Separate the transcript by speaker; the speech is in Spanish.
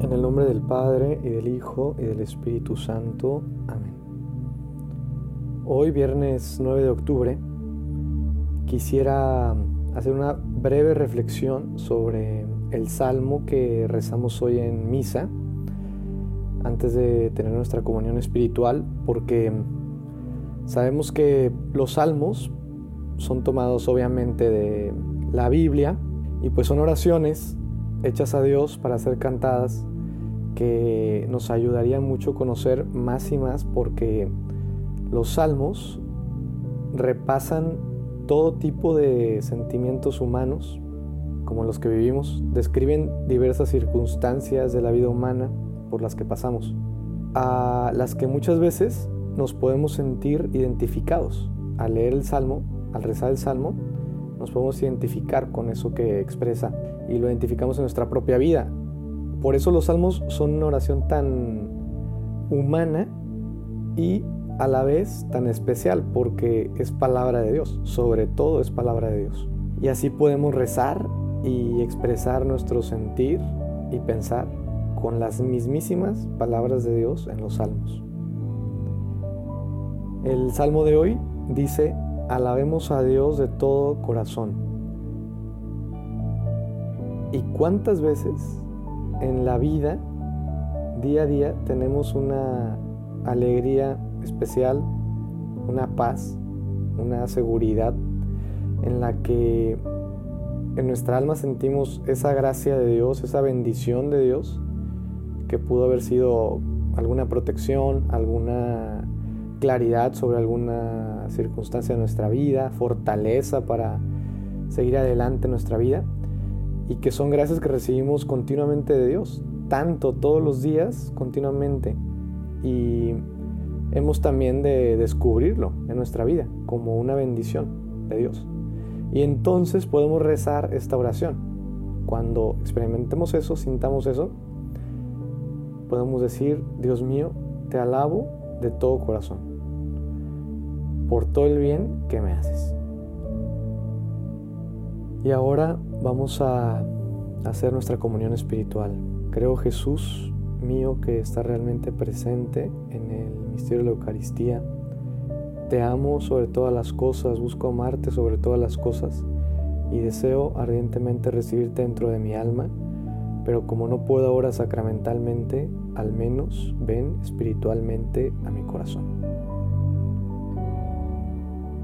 Speaker 1: En el nombre del Padre y del Hijo y del Espíritu Santo. Amén. Hoy, viernes 9 de octubre, quisiera hacer una breve reflexión sobre el salmo que rezamos hoy en misa, antes de tener nuestra comunión espiritual, porque sabemos que los salmos son tomados obviamente de la Biblia y pues son oraciones hechas a Dios para ser cantadas que nos ayudarían mucho conocer más y más porque los salmos repasan todo tipo de sentimientos humanos como los que vivimos, describen diversas circunstancias de la vida humana por las que pasamos, a las que muchas veces nos podemos sentir identificados. Al leer el salmo, al rezar el salmo, nos podemos identificar con eso que expresa y lo identificamos en nuestra propia vida. Por eso los salmos son una oración tan humana y a la vez tan especial porque es palabra de Dios, sobre todo es palabra de Dios. Y así podemos rezar y expresar nuestro sentir y pensar con las mismísimas palabras de Dios en los salmos. El salmo de hoy dice, alabemos a Dios de todo corazón. ¿Y cuántas veces en la vida, día a día, tenemos una alegría especial, una paz, una seguridad en la que en nuestra alma sentimos esa gracia de Dios, esa bendición de Dios, que pudo haber sido alguna protección, alguna claridad sobre alguna circunstancia de nuestra vida, fortaleza para seguir adelante en nuestra vida, y que son gracias que recibimos continuamente de Dios, tanto todos los días, continuamente, y hemos también de descubrirlo en nuestra vida como una bendición de Dios. Y entonces podemos rezar esta oración. Cuando experimentemos eso, sintamos eso, podemos decir, Dios mío, te alabo de todo corazón, por todo el bien que me haces. Y ahora vamos a hacer nuestra comunión espiritual. Creo Jesús mío que está realmente presente en el misterio de la Eucaristía te amo sobre todas las cosas, busco amarte sobre todas las cosas y deseo ardientemente recibirte dentro de mi alma, pero como no puedo ahora sacramentalmente, al menos ven espiritualmente a mi corazón.